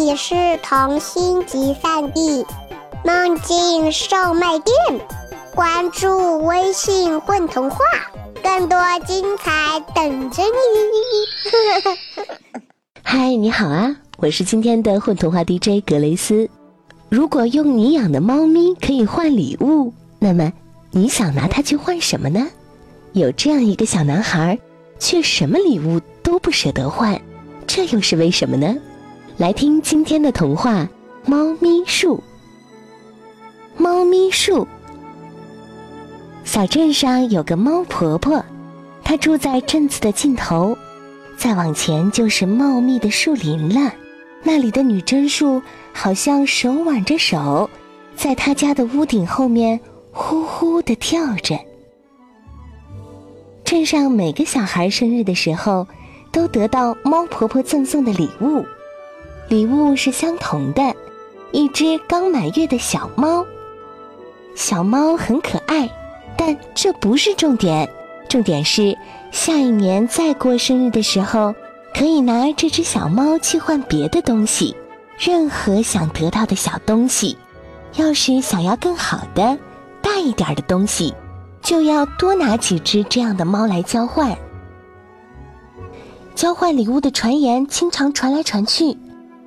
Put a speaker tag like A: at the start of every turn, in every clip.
A: 里是童心集散地，梦境售卖店。关注微信“混童话”，更多精彩等着你。
B: 嗨，你好啊，我是今天的混童话 DJ 格雷斯。如果用你养的猫咪可以换礼物，那么你想拿它去换什么呢？有这样一个小男孩，却什么礼物都不舍得换，这又是为什么呢？来听今天的童话《猫咪树》。猫咪树，小镇上有个猫婆婆，她住在镇子的尽头，再往前就是茂密的树林了。那里的女贞树好像手挽着手，在她家的屋顶后面呼呼地跳着。镇上每个小孩生日的时候，都得到猫婆婆赠送的礼物。礼物是相同的，一只刚满月的小猫。小猫很可爱，但这不是重点，重点是下一年再过生日的时候，可以拿这只小猫去换别的东西，任何想得到的小东西。要是想要更好的、大一点的东西，就要多拿几只这样的猫来交换。交换礼物的传言经常传来传去。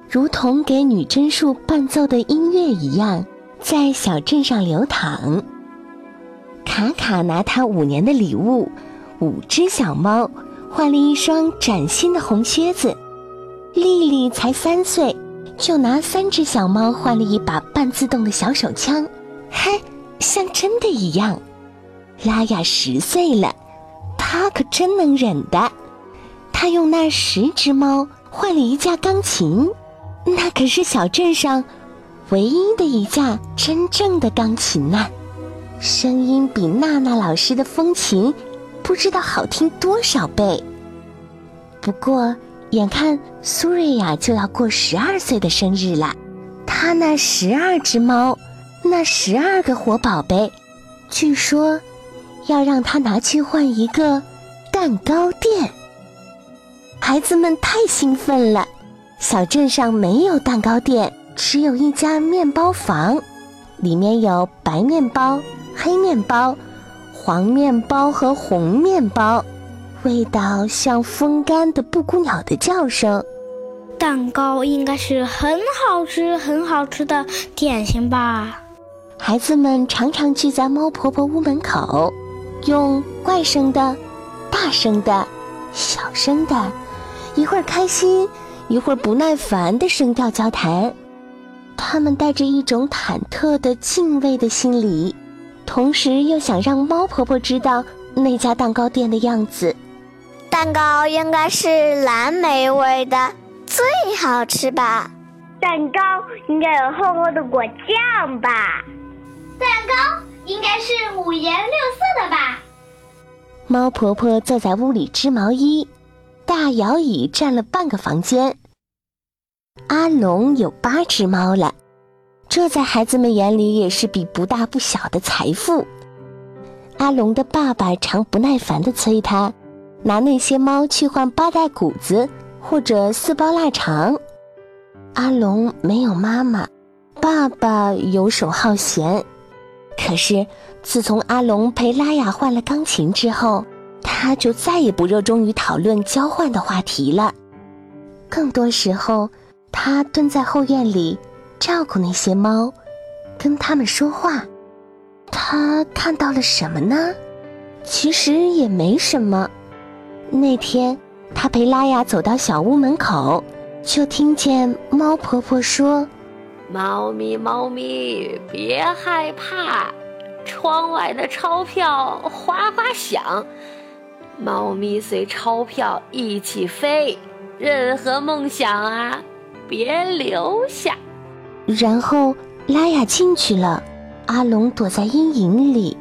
B: 如同给女贞树伴奏的音乐一样，在小镇上流淌。卡卡拿他五年的礼物——五只小猫，换了一双崭新的红靴子。丽丽才三岁，就拿三只小猫换了一把半自动的小手枪，嘿，像真的一样。拉雅十岁了，她可真能忍的，她用那十只猫换了一架钢琴。那可是小镇上唯一的一架真正的钢琴呢，声音比娜娜老师的风琴不知道好听多少倍。不过，眼看苏瑞亚就要过十二岁的生日了，她那十二只猫，那十二个活宝贝，据说要让她拿去换一个蛋糕店。孩子们太兴奋了。小镇上没有蛋糕店，只有一家面包房，里面有白面包、黑面包、黄面包和红面包，味道像风干的布谷鸟的叫声。
C: 蛋糕应该是很好吃、很好吃的点心吧？
B: 孩子们常常聚在猫婆婆屋门口，用怪声的、大声的、小声的，一会儿开心。一会儿不耐烦的声调交谈，他们带着一种忐忑的敬畏的心理，同时又想让猫婆婆知道那家蛋糕店的样子。
A: 蛋糕应该是蓝莓味的，最好吃吧？
D: 蛋糕应该有厚厚的果酱吧？
E: 蛋糕应该是五颜六色的吧？
B: 猫婆婆坐在屋里织毛衣。大摇椅占了半个房间。阿龙有八只猫了，这在孩子们眼里也是笔不大不小的财富。阿龙的爸爸常不耐烦地催他，拿那些猫去换八袋谷子或者四包腊肠。阿龙没有妈妈，爸爸游手好闲。可是自从阿龙陪拉雅换了钢琴之后，他就再也不热衷于讨论交换的话题了，更多时候，他蹲在后院里照顾那些猫，跟他们说话。他看到了什么呢？其实也没什么。那天，他陪拉雅走到小屋门口，就听见猫婆婆说：“
F: 猫咪，猫咪，别害怕，窗外的钞票哗哗响。”猫咪随钞票一起飞，任何梦想啊，别留下。
B: 然后拉雅进去了，阿龙躲在阴影里，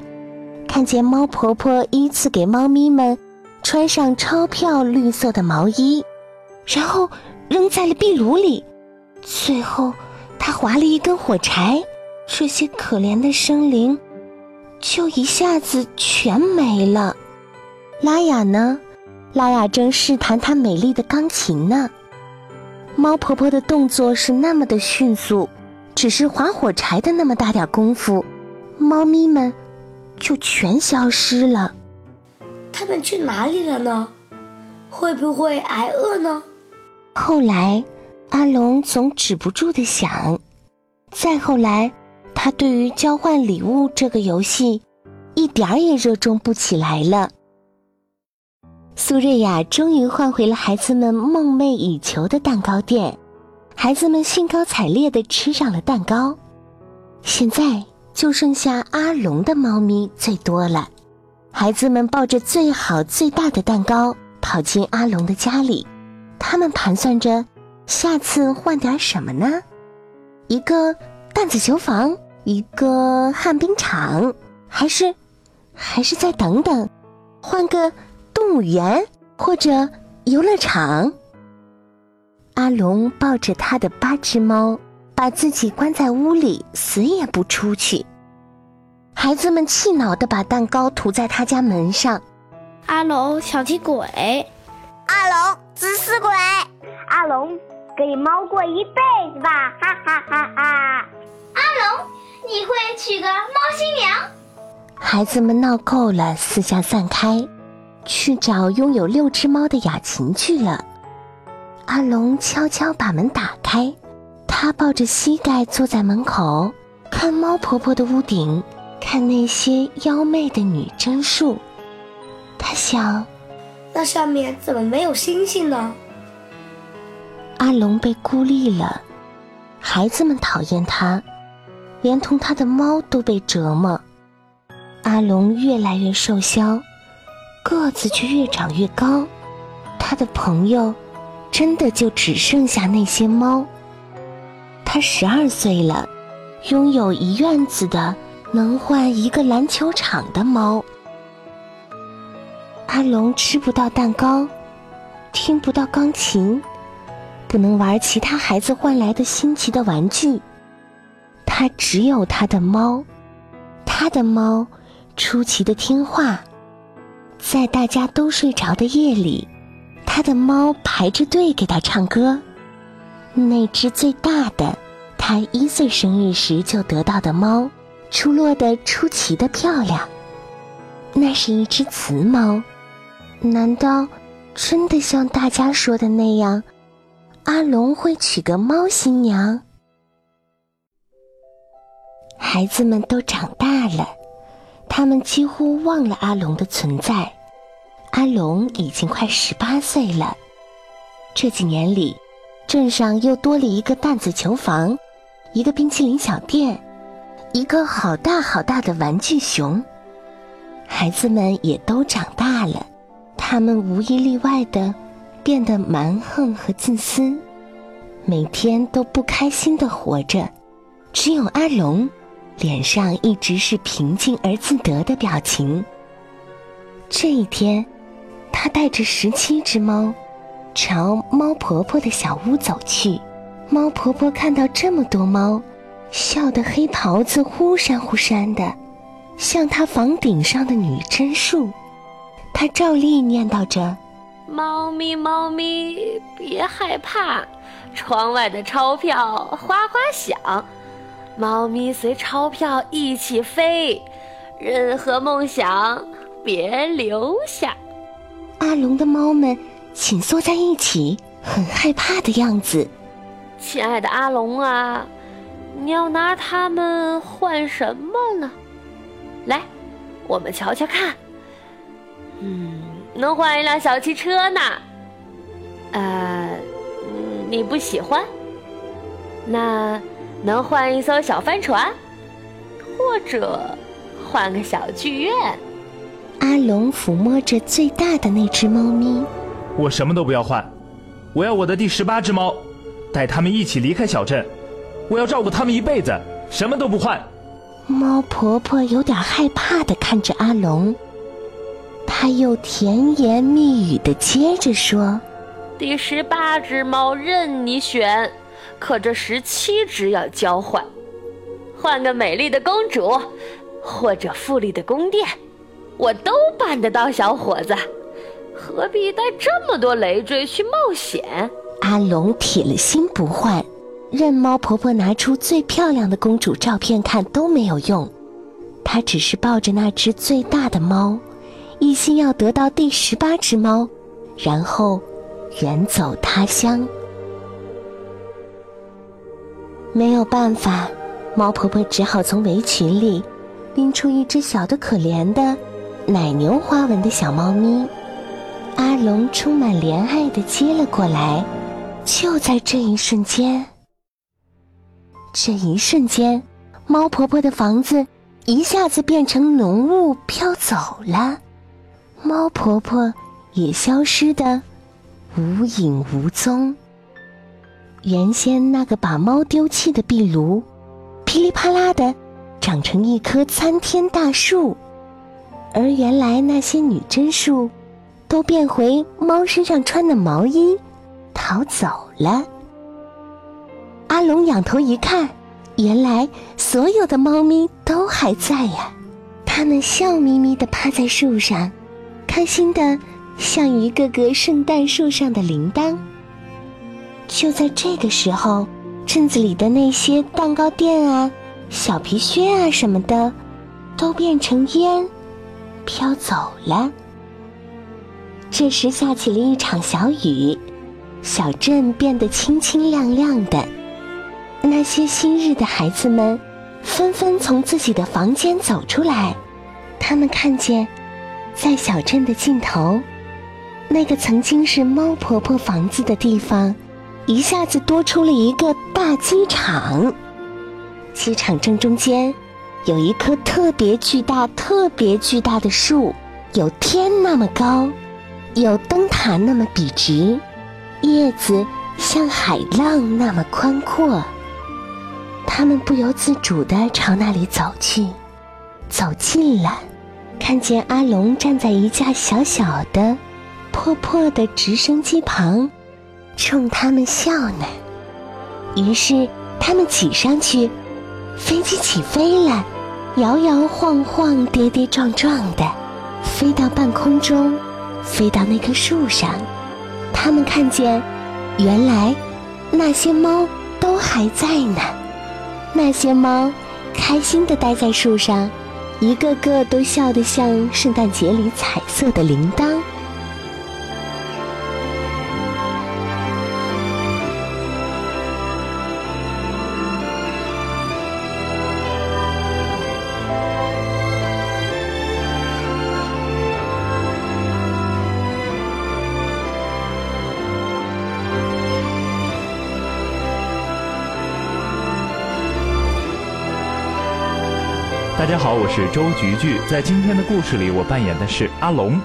B: 看见猫婆婆依次给猫咪们穿上钞票绿色的毛衣，然后扔在了壁炉里。最后，他划了一根火柴，这些可怜的生灵就一下子全没了。拉雅呢？拉雅正试弹她美丽的钢琴呢。猫婆婆的动作是那么的迅速，只是划火柴的那么大点功夫，猫咪们就全消失了。
G: 它们去哪里了呢？会不会挨饿呢？
B: 后来，阿龙总止不住的想。再后来，他对于交换礼物这个游戏，一点儿也热衷不起来了。苏瑞亚终于换回了孩子们梦寐以求的蛋糕店，孩子们兴高采烈地吃上了蛋糕。现在就剩下阿龙的猫咪最多了，孩子们抱着最好最大的蛋糕跑进阿龙的家里，他们盘算着下次换点什么呢？一个弹子球房，一个旱冰场，还是，还是再等等，换个。动物园或者游乐场。阿龙抱着他的八只猫，把自己关在屋里，死也不出去。孩子们气恼的把蛋糕涂在他家门上。
C: 阿龙，小气鬼！
A: 阿龙，自私鬼！
D: 阿龙，给猫过一辈子吧！哈哈哈哈！
E: 阿龙，你会娶个猫新娘？
B: 孩子们闹够了，四下散开。去找拥有六只猫的雅琴去了。阿龙悄悄把门打开，他抱着膝盖坐在门口，看猫婆婆的屋顶，看那些妖媚的女贞树。他想，
G: 那上面怎么没有星星呢？
B: 阿龙被孤立了，孩子们讨厌他，连同他的猫都被折磨。阿龙越来越瘦削。个子却越长越高，他的朋友真的就只剩下那些猫。他十二岁了，拥有一院子的能换一个篮球场的猫。阿龙吃不到蛋糕，听不到钢琴，不能玩其他孩子换来的新奇的玩具。他只有他的猫，他的猫出奇的听话。在大家都睡着的夜里，他的猫排着队给他唱歌。那只最大的，他一岁生日时就得到的猫，出落得出奇的漂亮。那是一只雌猫。难道真的像大家说的那样，阿龙会娶个猫新娘？孩子们都长大了。他们几乎忘了阿龙的存在。阿龙已经快十八岁了。这几年里，镇上又多了一个弹子球房，一个冰淇淋小店，一个好大好大的玩具熊。孩子们也都长大了，他们无一例外的变得蛮横和自私，每天都不开心的活着。只有阿龙。脸上一直是平静而自得的表情。这一天，他带着十七只猫，朝猫婆婆的小屋走去。猫婆婆看到这么多猫，笑得黑袍子忽闪忽闪的，像她房顶上的女贞树。她照例念叨着：“
F: 猫咪，猫咪，别害怕，窗外的钞票哗哗响。”猫咪随钞票一起飞，任何梦想别留下。
B: 阿龙的猫们紧缩在一起，很害怕的样子。
F: 亲爱的阿龙啊，你要拿它们换什么呢？来，我们瞧瞧看。嗯，能换一辆小汽车呢。呃，你不喜欢？那。能换一艘小帆船，或者换个小剧院。
B: 阿龙抚摸着最大的那只猫咪。
H: 我什么都不要换，我要我的第十八只猫，带它们一起离开小镇。我要照顾它们一辈子，什么都不换。
B: 猫婆婆有点害怕的看着阿龙，她又甜言蜜语的接着说：“
F: 第十八只猫任你选。”可这十七只要交换，换个美丽的公主，或者富丽的宫殿，我都办得到。小伙子，何必带这么多累赘去冒险？
B: 阿龙铁了心不换，任猫婆婆拿出最漂亮的公主照片看都没有用，他只是抱着那只最大的猫，一心要得到第十八只猫，然后远走他乡。没有办法，猫婆婆只好从围裙里拎出一只小的可怜的奶牛花纹的小猫咪。阿龙充满怜爱的接了过来。就在这一瞬间，这一瞬间，猫婆婆的房子一下子变成浓雾飘走了，猫婆婆也消失的无影无踪。原先那个把猫丢弃的壁炉，噼里啪啦的长成一棵参天大树，而原来那些女贞树，都变回猫身上穿的毛衣，逃走了。阿龙仰头一看，原来所有的猫咪都还在呀，它们笑眯眯的趴在树上，开心的像一个个圣诞树上的铃铛。就在这个时候，镇子里的那些蛋糕店啊、小皮靴啊什么的，都变成烟，飘走了。这时下起了一场小雨，小镇变得清清亮亮的。那些新日的孩子们纷纷从自己的房间走出来，他们看见，在小镇的尽头，那个曾经是猫婆婆房子的地方。一下子多出了一个大机场，机场正中间有一棵特别巨大、特别巨大的树，有天那么高，有灯塔那么笔直，叶子像海浪那么宽阔。他们不由自主地朝那里走去，走近了，看见阿龙站在一架小小的、破破的直升机旁。冲他们笑呢，于是他们挤上去，飞机起飞了，摇摇晃晃、跌跌撞撞的，飞到半空中，飞到那棵树上。他们看见，原来那些猫都还在呢。那些猫开心的待在树上，一个个都笑得像圣诞节里彩色的铃铛。
H: 大家好，我是周菊菊，在今天的故事里，我扮演的是阿龙。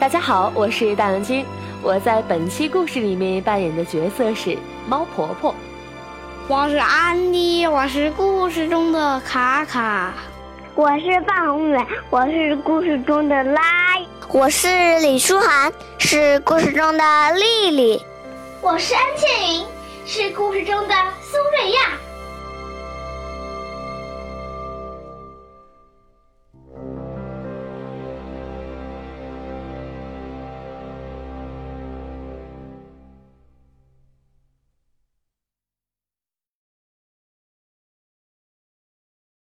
F: 大家好，我是大蓝鲸，我在本期故事里面扮演的角色是猫婆婆。
C: 我是安迪，我是故事中的卡卡。
D: 我是范宏远，我是故事中的拉。
A: 我是李舒涵，是故事中的丽丽。
E: 我是安倩云，是故事中的苏瑞亚。